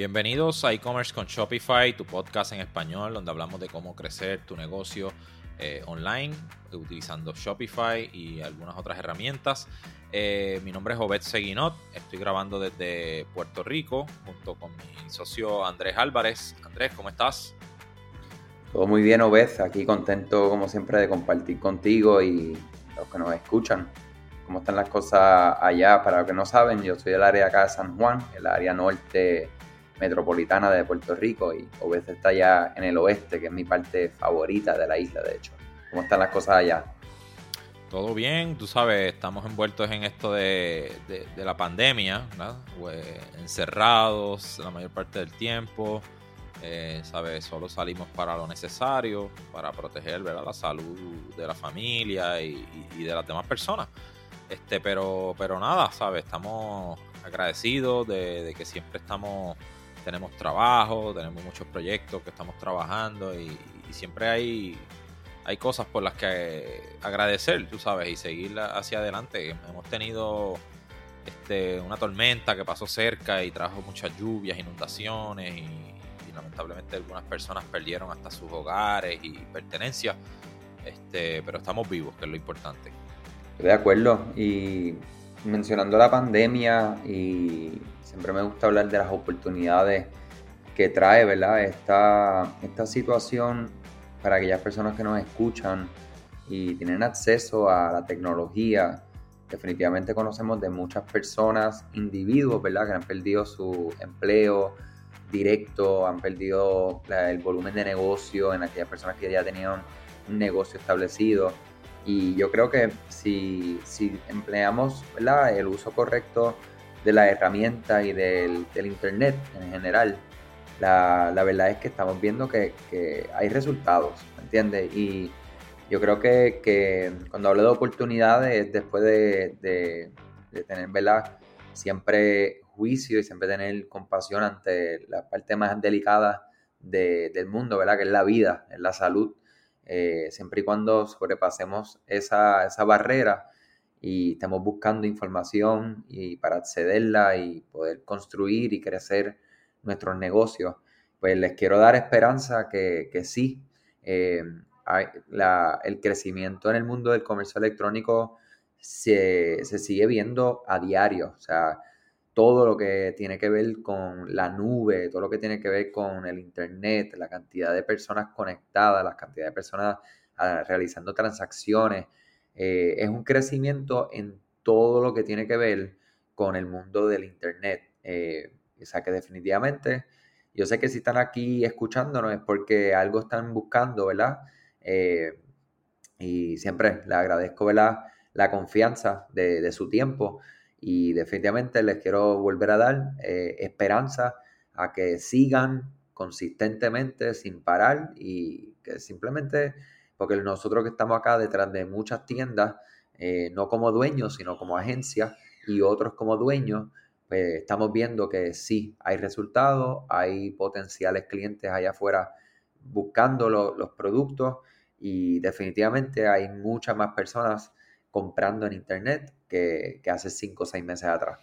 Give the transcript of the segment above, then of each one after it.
Bienvenidos a e-commerce con Shopify, tu podcast en español donde hablamos de cómo crecer tu negocio eh, online utilizando Shopify y algunas otras herramientas. Eh, mi nombre es Obed Seguinot, estoy grabando desde Puerto Rico junto con mi socio Andrés Álvarez. Andrés, ¿cómo estás? Todo muy bien, Obed, aquí contento como siempre de compartir contigo y los que nos escuchan cómo están las cosas allá. Para los que no saben, yo soy del área acá de San Juan, el área norte metropolitana de Puerto Rico y Obed está allá en el oeste, que es mi parte favorita de la isla, de hecho. ¿Cómo están las cosas allá? Todo bien, tú sabes, estamos envueltos en esto de, la pandemia, pues, encerrados la mayor parte del tiempo, eh, ¿sabes? Solo salimos para lo necesario, para proteger ¿verdad? la salud de la familia y, de las demás personas. Este, pero, pero nada, ¿sabes? Estamos agradecidos de que siempre estamos tenemos trabajo, tenemos muchos proyectos que estamos trabajando y, siempre hay, hay cosas por las que agradecer, tú sabes, y seguir hacia adelante. Hemos tenido este, una tormenta que pasó cerca y trajo muchas lluvias, inundaciones y, lamentablemente algunas personas perdieron hasta sus hogares y pertenencias, este, pero estamos vivos, que es lo importante. de acuerdo y mencionando la pandemia y siempre me gusta hablar de las oportunidades que trae, ¿verdad? Esta, esta situación para aquellas personas que nos escuchan y tienen acceso a la tecnología. Definitivamente conocemos de muchas personas, individuos, ¿verdad? Que han perdido su empleo directo, han perdido el volumen de negocio en aquellas personas que ya tenían un negocio establecido. Y yo creo que si, si empleamos el uso correcto de la herramienta y del, Internet en general, la, verdad es que estamos viendo que, hay resultados, ¿me entiendes? Y yo creo que, cuando hablo de oportunidades, después de, tener, ¿verdad? Siempre juicio y siempre tener compasión ante la parte más delicada del mundo, ¿verdad? Que es la vida, es la salud. Eh, siempre y cuando sobrepasemos esa, esa barrera, y estamos buscando información y para accederla y poder construir y crecer nuestros negocios, pues les quiero dar esperanza que, que sí, eh, el crecimiento en el mundo del comercio electrónico se, se, sigue viendo a diario, o sea, todo lo que tiene que ver con la nube, todo lo que tiene que ver con el Internet, la cantidad de personas conectadas, la cantidad de personas ah, realizando transacciones, eh, es un crecimiento en todo lo que tiene que ver con el mundo del Internet. Eh, o sea que definitivamente, yo sé que si están aquí escuchándonos es porque algo están buscando, ¿verdad? Eh, y siempre les agradezco, ¿verdad? La confianza de, su tiempo y definitivamente les quiero volver a dar esperanza a que sigan consistentemente sin parar y que simplemente porque nosotros que estamos acá detrás de muchas tiendas, eh, no como dueños, sino como agencias y otros como dueños, pues estamos viendo que sí, hay resultados, hay potenciales clientes allá afuera buscando los productos y definitivamente hay muchas más personas comprando en internet que, hace cinco o seis meses atrás.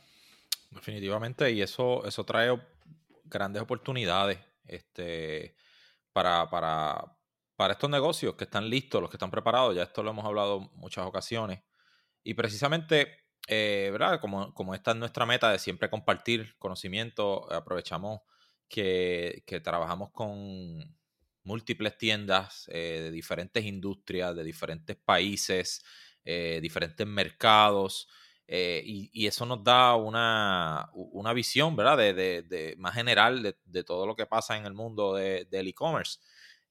Definitivamente, y eso, eso trae grandes oportunidades este, para, para, para estos negocios que están listos, los que están preparados, ya esto lo hemos hablado muchas ocasiones. Y precisamente, eh, ¿verdad? Como, como, esta es nuestra meta de siempre compartir conocimiento, aprovechamos que, trabajamos con múltiples tiendas eh, de diferentes industrias, de diferentes países, eh, diferentes mercados. y, eso nos da una, visión, ¿verdad? De, más general de, de, todo lo que pasa en el mundo del e-commerce.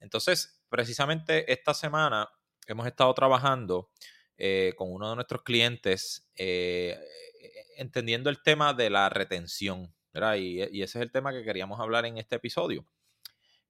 Entonces, precisamente esta semana hemos estado trabajando eh, con uno de nuestros clientes eh, entendiendo el tema de la retención, ¿verdad? Y, ese es el tema que queríamos hablar en este episodio.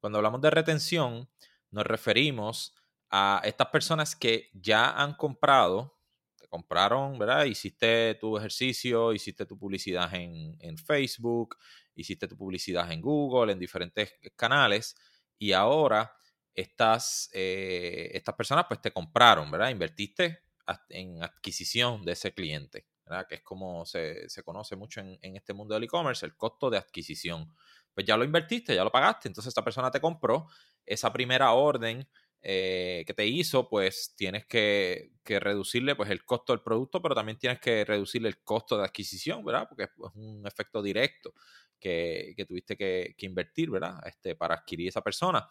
Cuando hablamos de retención, nos referimos a estas personas que ya han comprado, te compraron, ¿verdad? Hiciste tu ejercicio, hiciste tu publicidad en, en Facebook, hiciste tu publicidad en Google, en diferentes canales, y ahora estas, eh, estas personas pues te compraron, ¿verdad? Invertiste en adquisición de ese cliente, ¿verdad? Que es como se, conoce mucho en, este mundo del e-commerce, el costo de adquisición. pues ya lo invertiste, ya lo pagaste, entonces esta persona te compró, esa primera orden eh, que te hizo, pues tienes que, reducirle pues, el costo del producto, pero también tienes que reducirle el costo de adquisición, ¿verdad? Porque es un efecto directo que, tuviste que, invertir, ¿verdad? Este, para adquirir esa persona.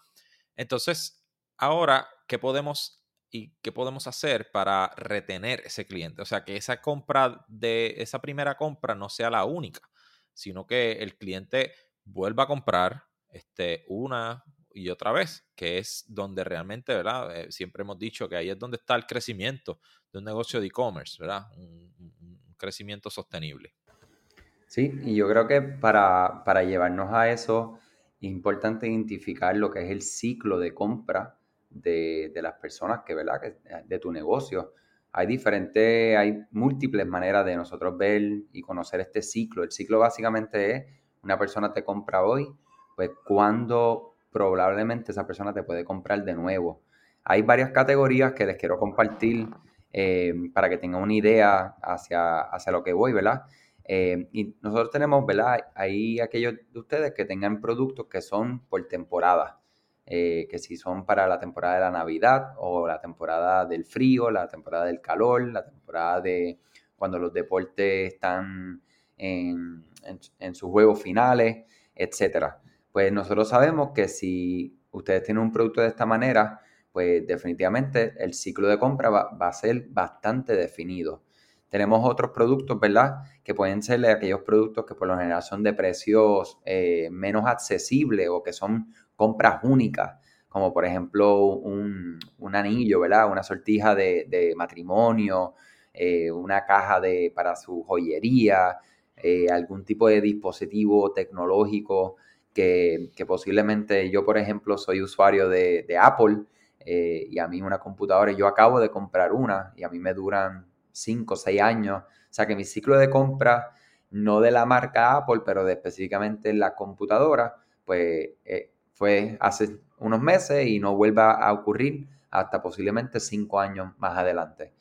Entonces, ahora, ¿qué podemos y qué podemos hacer para retener ese cliente? O sea, que esa compra de esa primera compra no sea la única, sino que el cliente vuelva a comprar este, una, y otra vez, que es donde realmente, ¿verdad? Eh, siempre hemos dicho que ahí es donde está el crecimiento de un negocio de e-commerce, ¿verdad? Un, crecimiento sostenible. Sí, y yo creo que para, para, llevarnos a eso es importante identificar lo que es el ciclo de compra de, de las personas que, ¿verdad? Que, de tu negocio. Hay diferentes, hay múltiples maneras de nosotros ver y conocer este ciclo. El ciclo básicamente es, una persona te compra hoy, pues cuando probablemente esa persona te puede comprar de nuevo. Hay varias categorías que les quiero compartir eh, para que tengan una idea hacia, hacia lo que voy, ¿verdad? Eh, y nosotros tenemos, ¿verdad? Hay aquellos de ustedes que tengan productos que son por temporada, eh, que si son para la temporada de la Navidad o la temporada del frío, la temporada del calor, la temporada de cuando los deportes están en sus juegos finales, etcétera pues nosotros sabemos que si ustedes tienen un producto de esta manera, pues definitivamente el ciclo de compra va, a ser bastante definido. Tenemos otros productos, ¿verdad? Que pueden ser aquellos productos que por lo general son de precios eh, menos accesibles o que son compras únicas, como por ejemplo un, anillo, ¿verdad? Una sortija de, matrimonio, eh, una caja de, para su joyería, eh, algún tipo de dispositivo tecnológico que, posiblemente yo, por ejemplo, soy usuario de, Apple y a mí una computadora, yo acabo de comprar una y a mí me duran 5 o 6 años. O sea que mi ciclo de compra, no de la marca Apple, pero de específicamente la computadora, pues eh, fue hace unos meses y no vuelva a ocurrir hasta posiblemente 5 años más adelante.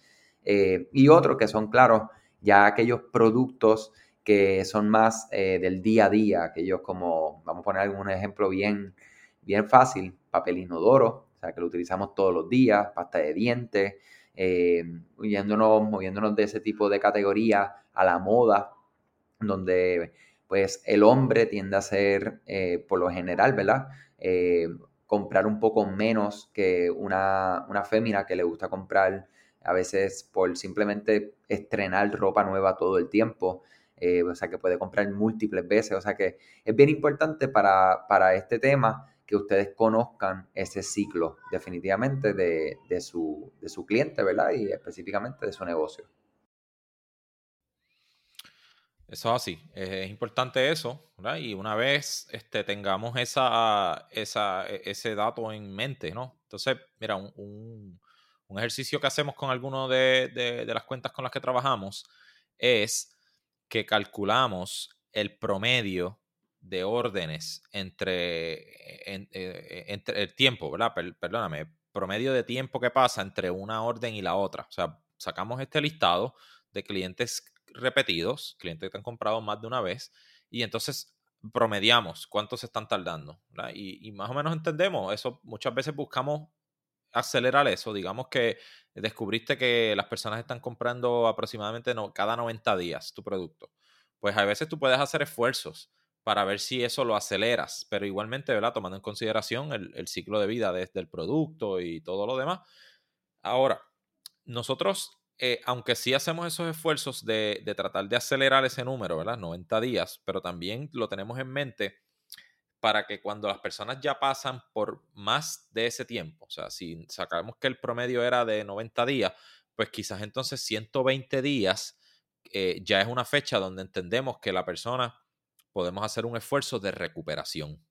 Eh, y otros que son, claro, ya aquellos productos que son más eh, del día a día, aquellos como, vamos a poner algún ejemplo bien, bien fácil, papel inodoro, o sea, que lo utilizamos todos los días, pasta de dientes, eh, moviéndonos, de ese tipo de categoría a la moda, donde pues el hombre tiende a ser, eh, por lo general, ¿verdad? comprar un poco menos que una, una fémina que le gusta comprar a veces por simplemente estrenar ropa nueva todo el tiempo. Eh, o sea que puede comprar múltiples veces, o sea que es bien importante para, este tema que ustedes conozcan ese ciclo definitivamente de, su, de su cliente, ¿verdad? Y específicamente de su negocio. Eso es así, es importante eso, ¿verdad? Y una vez este, tengamos esa, esa, e, ese dato en mente, ¿no? Entonces, mira, un, ejercicio que hacemos con alguno de, de, las cuentas con las que trabajamos es que calculamos el promedio de órdenes entre, eh, eh, entre el tiempo, ¿verdad? perdóname, promedio de tiempo que pasa entre una orden y la otra. O sea, sacamos este listado de clientes repetidos, clientes que han comprado más de una vez, y entonces promediamos cuántos están tardando. Y, más o menos entendemos, eso muchas veces buscamos acelerar eso. Digamos que descubriste que las personas están comprando aproximadamente cada 90 días tu producto. Pues a veces tú puedes hacer esfuerzos para ver si eso lo aceleras, pero igualmente, ¿verdad? Tomando en consideración el, ciclo de vida desde el producto y todo lo demás. Ahora, nosotros, eh, aunque sí hacemos esos esfuerzos de, tratar de acelerar ese número, ¿verdad? 90 días, pero también lo tenemos en mente para que cuando las personas ya pasan por más de ese tiempo, o sea, si sacamos que el promedio era de 90 días, pues quizás entonces 120 días eh, ya es una fecha donde entendemos que la persona podemos hacer un esfuerzo de recuperación,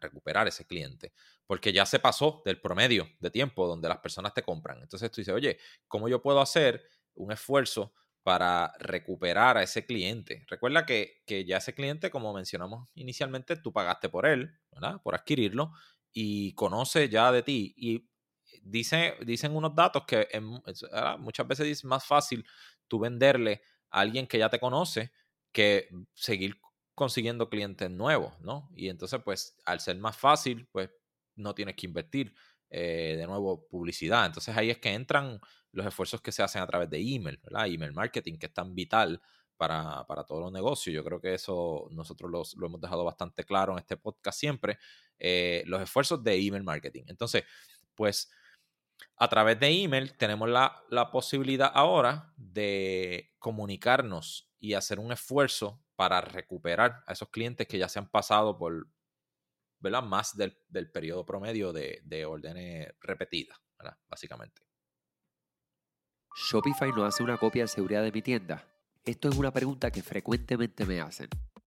recuperar ese cliente, porque ya se pasó del promedio de tiempo donde las personas te compran. Entonces tú dices, oye, ¿cómo yo puedo hacer un esfuerzo para recuperar a ese cliente. Recuerda que, ya ese cliente, como mencionamos inicialmente, tú pagaste por él, ¿verdad? Por adquirirlo y conoce ya de ti. Y dice, dicen unos datos que muchas veces es más fácil tú venderle a alguien que ya te conoce que seguir consiguiendo clientes nuevos, ¿no? Y entonces, pues, al ser más fácil, pues, no tienes que invertir eh, de nuevo publicidad. Entonces ahí es que entran los esfuerzos que se hacen a través de email, ¿verdad? Email marketing, que es tan vital para, todos los negocios. Yo creo que eso nosotros lo hemos dejado bastante claro en este podcast siempre, eh, los esfuerzos de email marketing. Entonces, pues a través de email tenemos la, la, posibilidad ahora de comunicarnos y hacer un esfuerzo para recuperar a esos clientes que ya se han pasado por, ¿verdad? Más del, periodo promedio de, de órdenes repetidas, ¿verdad? Básicamente. ¿Shopify no hace una copia de seguridad de mi tienda? Esto es una pregunta que frecuentemente me hacen.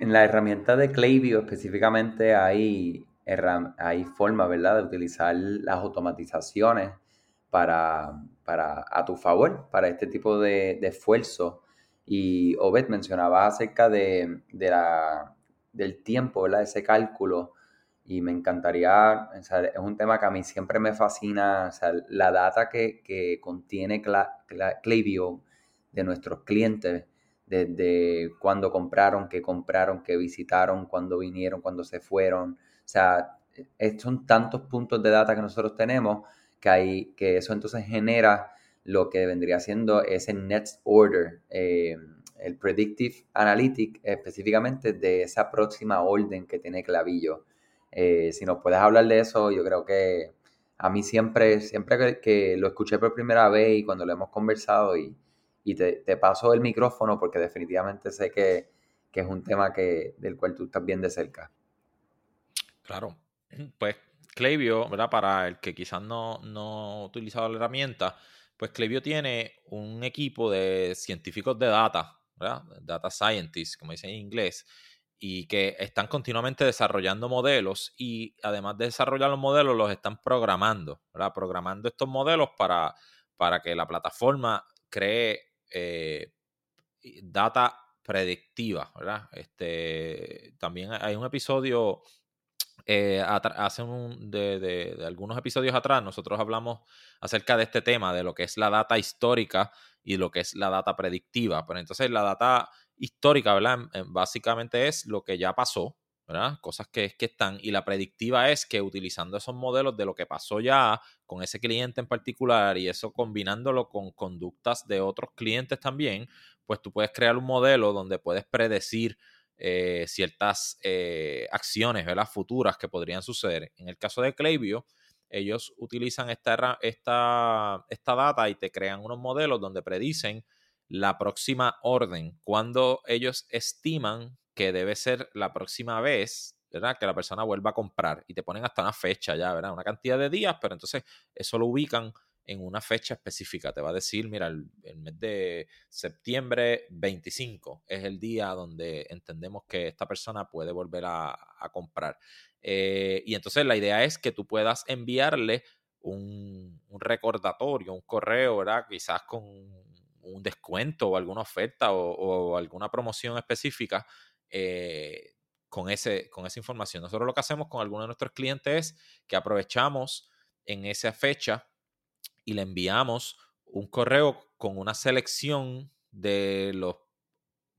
En la herramienta de Klaviyo específicamente hay, hay forma, ¿verdad?, de utilizar las automatizaciones para, para, a tu favor, para este tipo de, esfuerzo. Y Obed mencionaba acerca de, la, del tiempo, ¿verdad? Ese cálculo. Y me encantaría, es un tema que a mí siempre me fascina, la data que, que contiene Klaviyo de nuestros clientes, desde cuándo compraron, qué compraron, qué visitaron, cuándo vinieron, cuándo se fueron. O sea, son tantos puntos de data que nosotros tenemos que, hay, que eso entonces genera lo que vendría siendo ese next order, eh, el predictive analytic específicamente de esa próxima orden que tiene Clavillo. Eh, si nos puedes hablar de eso, yo creo que a mí siempre, siempre que, lo escuché por primera vez y cuando lo hemos conversado y, te, paso el micrófono porque definitivamente sé que, que, es un tema que, del cual tú estás bien de cerca. Claro, pues Klaviyo, ¿verdad? Para el que quizás no, no ha utilizado la herramienta, pues Klaviyo tiene un equipo de científicos de data, ¿verdad? Data scientists, como dicen en inglés, y que están continuamente desarrollando modelos y además de desarrollar los modelos, los están programando, ¿verdad? Programando estos modelos para, para que la plataforma cree eh, data predictiva, ¿verdad? Este, también hay un episodio eh, hace un, de, algunos episodios atrás nosotros hablamos acerca de este tema, de lo que es la data histórica y lo que es la data predictiva. Pero pues entonces la data histórica, ¿verdad? Básicamente es lo que ya pasó, Cosas que, que están. Y la predictiva es que utilizando esos modelos de lo que pasó ya con ese cliente en particular y eso combinándolo con conductas de otros clientes también, pues tú puedes crear un modelo donde puedes predecir eh, ciertas eh, acciones ¿verdad? futuras que podrían suceder. En el caso de Klaviyo, ellos utilizan esta, esta, esta data y te crean unos modelos donde predicen la próxima orden, cuando ellos estiman que debe ser la próxima vez ¿verdad? que la persona vuelva a comprar y te ponen hasta una fecha ya, ¿verdad? Una cantidad de días, pero entonces eso lo ubican en una fecha específica. Te va a decir, mira, el, mes de septiembre 25 es el día donde entendemos que esta persona puede volver a, comprar. Eh, y entonces la idea es que tú puedas enviarle un, recordatorio, un correo, ¿verdad? Quizás con un descuento o alguna oferta o, alguna promoción específica. Eh, con, ese, con esa información. Nosotros lo que hacemos con algunos de nuestros clientes es que aprovechamos en esa fecha y le enviamos un correo con una selección de los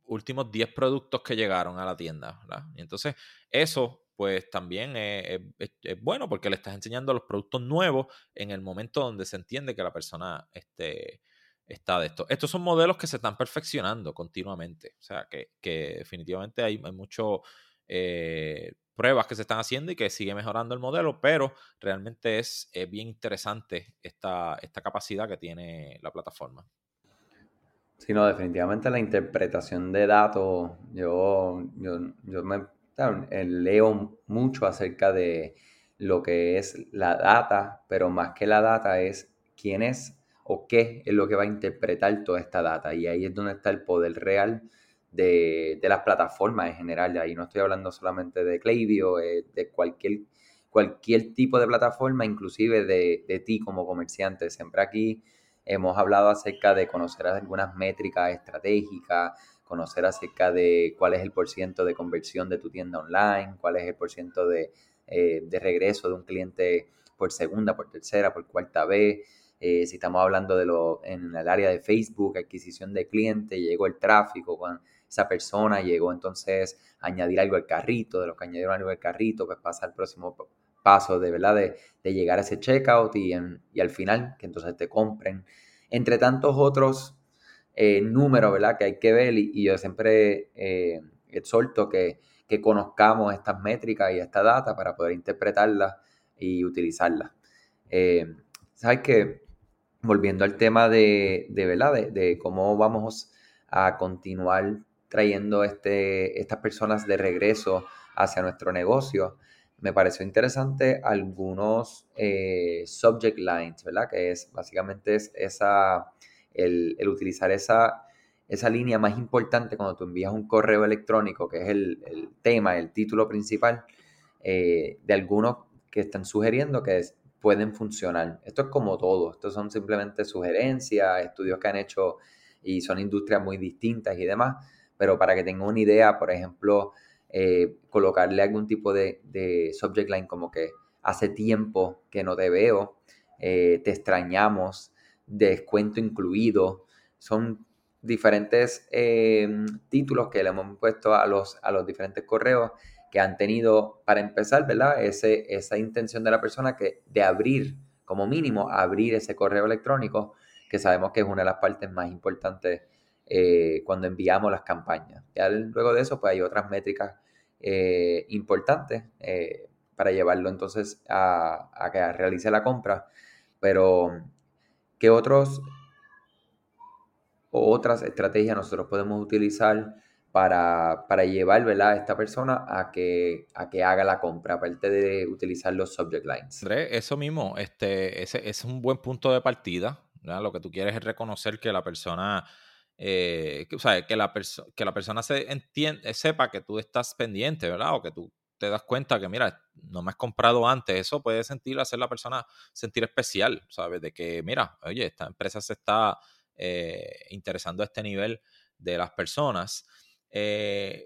últimos 10 productos que llegaron a la tienda. Y entonces eso pues también es, bueno porque le estás enseñando los productos nuevos en el momento donde se entiende que la persona este, está de esto. Estos son modelos que se están perfeccionando continuamente. O sea, que, definitivamente hay, hay mucho eh, pruebas que se están haciendo y que sigue mejorando el modelo, pero realmente es, bien interesante esta, esta capacidad que tiene la plataforma. Sí, no, definitivamente la interpretación de datos, yo, yo, me eh, leo mucho acerca de lo que es la data, pero más que la data es quién es o qué es lo que va a interpretar toda esta data. Y ahí es donde está el poder real de, las plataformas en general. Ahí no estoy hablando solamente de Klaviyo, eh, de cualquier, cualquier tipo de plataforma, inclusive de, de ti como comerciante. Siempre aquí hemos hablado acerca de conocer algunas métricas estratégicas, conocer acerca de cuál es el porciento de conversión de tu tienda online, cuál es el porciento de, eh, de regreso de un cliente por segunda, por tercera, por cuarta vez. Eh, si estamos hablando de lo en el área de Facebook, adquisición de clientes, llegó el tráfico, con esa persona llegó entonces a añadir algo al carrito, de lo que añadieron algo al carrito, pues pasa al próximo paso de verdad de, llegar a ese checkout y, y al final que entonces te compren. Entre tantos otros eh, números, ¿verdad? Que hay que ver y, yo siempre eh, exhorto que, conozcamos estas métricas y esta data para poder interpretarlas y utilizarlas. Eh, ¿Sabes qué? Volviendo al tema de, de ¿verdad? De, cómo vamos a continuar trayendo este, estas personas de regreso hacia nuestro negocio, me pareció interesante algunos subject lines, ¿verdad? Que es básicamente es esa el, utilizar esa, esa línea más importante cuando tú envías un correo electrónico, que es el, tema, el título principal, eh, de algunos que están sugiriendo que pueden funcionar. Esto es como todo, estos son simplemente sugerencias, estudios que han hecho y son industrias muy distintas y demás, pero para que tengan una idea, por ejemplo, eh, colocarle algún tipo de, subject line como que hace tiempo que no te veo, eh, te extrañamos, descuento incluido. Son diferentes em, títulos que le hemos puesto a los, a los diferentes correos que han tenido, para empezar, ¿verdad? Esa intención de la persona que de abrir, como mínimo, abrir ese correo electrónico, que sabemos que es una de las partes más importantes eh, cuando enviamos las campañas. Luego de eso, pues hay otras métricas eh, importantes eh, para llevarlo entonces a, a que realice la compra, pero ¿Qué otros o otras estrategias nosotros podemos utilizar para, llevar a esta persona a que, a que haga la compra, aparte de utilizar los subject lines? Eso mismo, este, es un buen punto de partida. Lo que tú quieres es reconocer que la persona, eh, que, que, la que la persona se entiende, sepa que tú estás pendiente, ¿verdad? O que tú te das cuenta que, mira, no me has comprado antes, eso puede sentir, hacer la persona sentir especial, ¿sabes? De que, mira, oye, esta empresa se está eh, interesando a este nivel de las personas. Eh,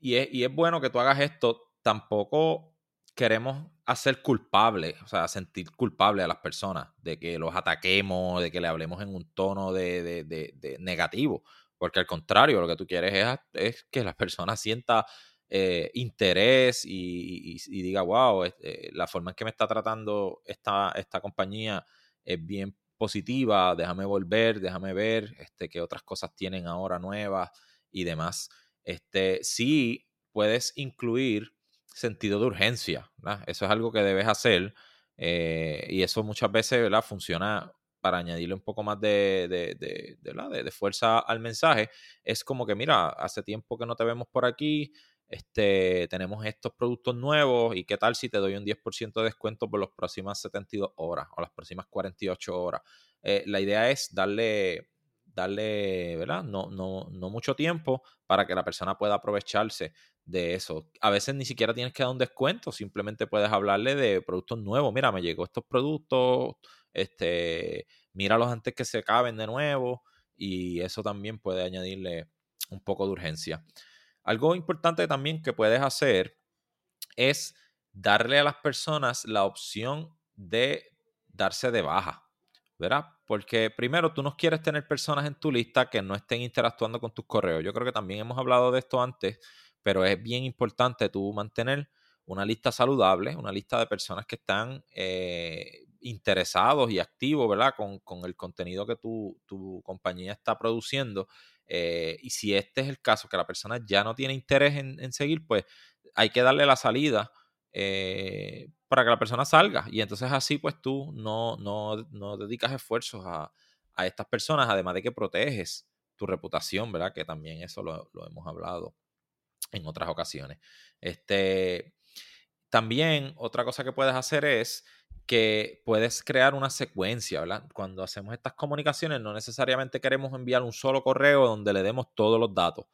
y, es, y es bueno que tú hagas esto, tampoco queremos hacer culpable, o sea, sentir culpable a las personas de que los ataquemos, de que le hablemos en un tono de, de negativo, porque al contrario, lo que tú quieres es, es que la persona sienta eh, interés y, diga, wow, eh, la forma en que me está tratando esta, esta compañía es bien positiva, déjame volver, déjame ver este, qué otras cosas tienen ahora nuevas y demás. Este, sí puedes incluir sentido de urgencia, eso es algo que debes hacer eh, y eso muchas veces funciona para añadirle un poco más de, de, de, de, fuerza al mensaje. Es como que, mira, hace tiempo que no te vemos por aquí, este, tenemos estos productos nuevos y qué tal si te doy un 10% de descuento por las próximas 72 horas o las próximas 48 horas. Eh, la idea es darle, darle, ¿verdad? No, no, no mucho tiempo para que la persona pueda aprovecharse de eso. A veces ni siquiera tienes que dar un descuento, simplemente puedes hablarle de productos nuevos. Mira, me llegó estos productos, este, míralos antes que se acaben de nuevo y eso también puede añadirle un poco de urgencia. Algo importante también que puedes hacer es darle a las personas la opción de darse de baja, ¿verdad? Porque primero, tú no quieres tener personas en tu lista que no estén interactuando con tus correos. Yo creo que también hemos hablado de esto antes, pero es bien importante tú mantener una lista saludable, una lista de personas que están eh, interesados y activos, ¿verdad? Con, el contenido que tu, tu compañía está produciendo. Eh, y si este es el caso, que la persona ya no tiene interés en, seguir, pues hay que darle la salida eh, para que la persona salga. Y entonces así, pues tú no, no, dedicas esfuerzos a, estas personas, además de que proteges tu reputación, ¿verdad? Que también eso lo, lo hemos hablado en otras ocasiones. Este, también otra cosa que puedes hacer es que puedes crear una secuencia, ¿verdad? Cuando hacemos estas comunicaciones no necesariamente queremos enviar un solo correo donde le demos todos los datos.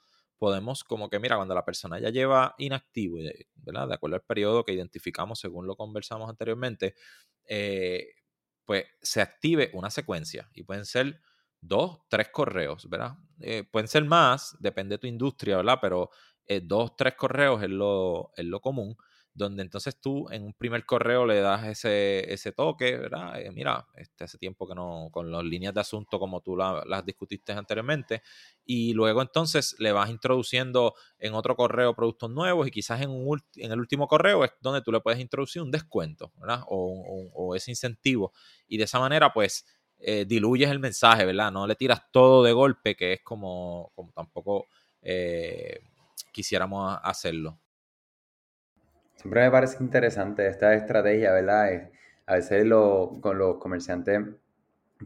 Podemos como que, mira, cuando la persona ya lleva inactivo, ¿verdad? De acuerdo al periodo que identificamos según lo conversamos anteriormente, eh, pues se active una secuencia y pueden ser dos, tres correos, ¿verdad? Eh, pueden ser más, depende de tu industria, ¿verdad? Pero eh, dos, tres correos es lo, es lo común donde entonces tú en un primer correo le das ese, ese toque, ¿verdad? Eh, mira, este, hace tiempo que no, con las líneas de asunto como tú las discutiste anteriormente, y luego entonces le vas introduciendo en otro correo productos nuevos y quizás en, un, en el último correo es donde tú le puedes introducir un descuento, ¿verdad? O, o, ese incentivo, y de esa manera pues eh, diluyes el mensaje, ¿verdad? No le tiras todo de golpe, que es como, como tampoco eh, quisiéramos hacerlo. Siempre me parece interesante esta estrategia, ¿verdad? A veces los comerciantes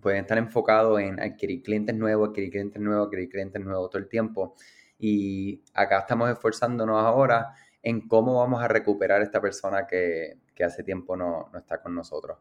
pueden estar enfocados en adquirir clientes nuevos, adquirir clientes nuevos, adquirir clientes nuevos todo el tiempo. Y acá estamos esforzándonos ahora en cómo vamos a recuperar a esta persona que, hace tiempo no, está con nosotros.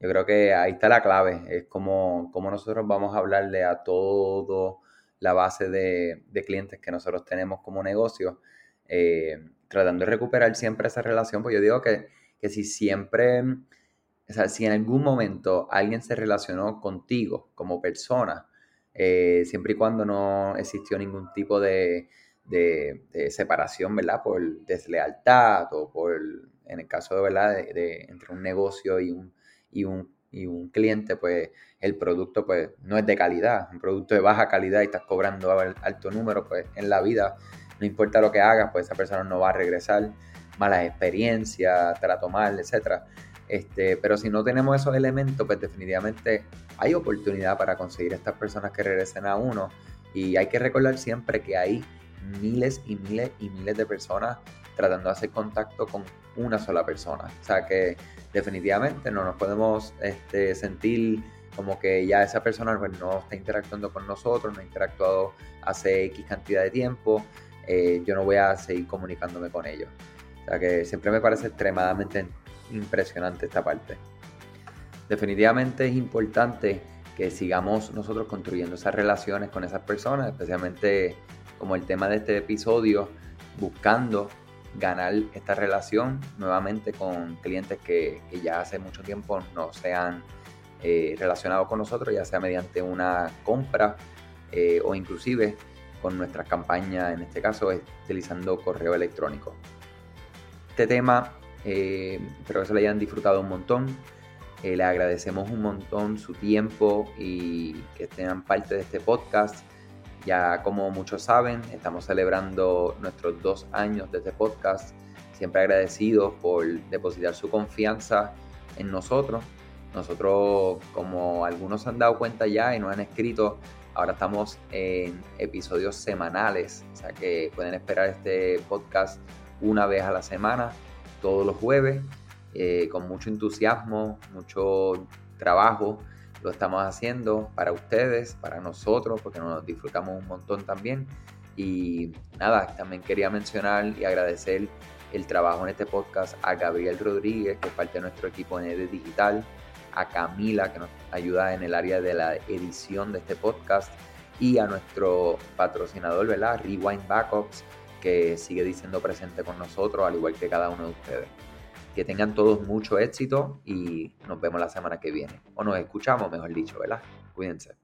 Yo creo que ahí está la clave, es cómo nosotros vamos a hablarle a todo la base de, de clientes que nosotros tenemos como negocio. Eh, tratando de recuperar siempre esa relación, pues yo digo que, que si siempre, o sea, si en algún momento alguien se relacionó contigo como persona, eh, siempre y cuando no existió ningún tipo de, de, separación, ¿verdad? Por deslealtad o por, en el caso de, ¿verdad? De, entre un negocio y un, y un, y un cliente, pues el producto pues no es de calidad, un producto de baja calidad y estás cobrando alto número, pues en la vida no importa lo que hagas, pues esa persona no va a regresar, malas experiencias, trato mal, etc. Este, pero si no tenemos esos elementos, pues definitivamente hay oportunidad para conseguir estas personas que regresen a uno. Y hay que recordar siempre que hay miles y miles y miles de personas tratando de hacer contacto con una sola persona. O sea que definitivamente no nos podemos este, sentir como que ya esa persona pues, no está interactuando con nosotros, no ha interactuado hace X cantidad de tiempo. Eh, yo no voy a seguir comunicándome con ellos. O sea que siempre me parece extremadamente impresionante esta parte. Definitivamente es importante que sigamos nosotros construyendo esas relaciones con esas personas, especialmente como el tema de este episodio, buscando ganar esta relación nuevamente con clientes que, ya hace mucho tiempo no se han eh, relacionado con nosotros, ya sea mediante una compra eh, o inclusive con nuestras campañas, en este caso utilizando correo electrónico. Este tema eh, espero que se lo hayan disfrutado un montón. Eh, le agradecemos un montón su tiempo y que tengan parte de este podcast. Ya como muchos saben, estamos celebrando nuestros dos años de este podcast. Siempre agradecidos por depositar su confianza en nosotros. Nosotros, como algunos han dado cuenta ya y nos han escrito, Ahora estamos en episodios semanales, o sea que pueden esperar este podcast una vez a la semana, todos los jueves, eh, con mucho entusiasmo, mucho trabajo. Lo estamos haciendo para ustedes, para nosotros, porque nos disfrutamos un montón también. Y nada, también quería mencionar y agradecer el trabajo en este podcast a Gabriel Rodríguez, que es parte de nuestro equipo ED Digital, a Camila, que nos ayuda en el área de la edición de este podcast, y a nuestro patrocinador, ¿verdad? Rewind Backups, que sigue diciendo presente con nosotros, al igual que cada uno de ustedes. Que tengan todos mucho éxito y nos vemos la semana que viene. O nos escuchamos, mejor dicho, ¿verdad? Cuídense.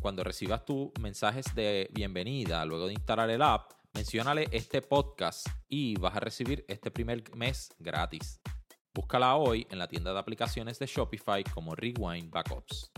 Cuando recibas tus mensajes de bienvenida luego de instalar el app, menciónale este podcast y vas a recibir este primer mes gratis. Búscala hoy en la tienda de aplicaciones de Shopify como Rewind Backups.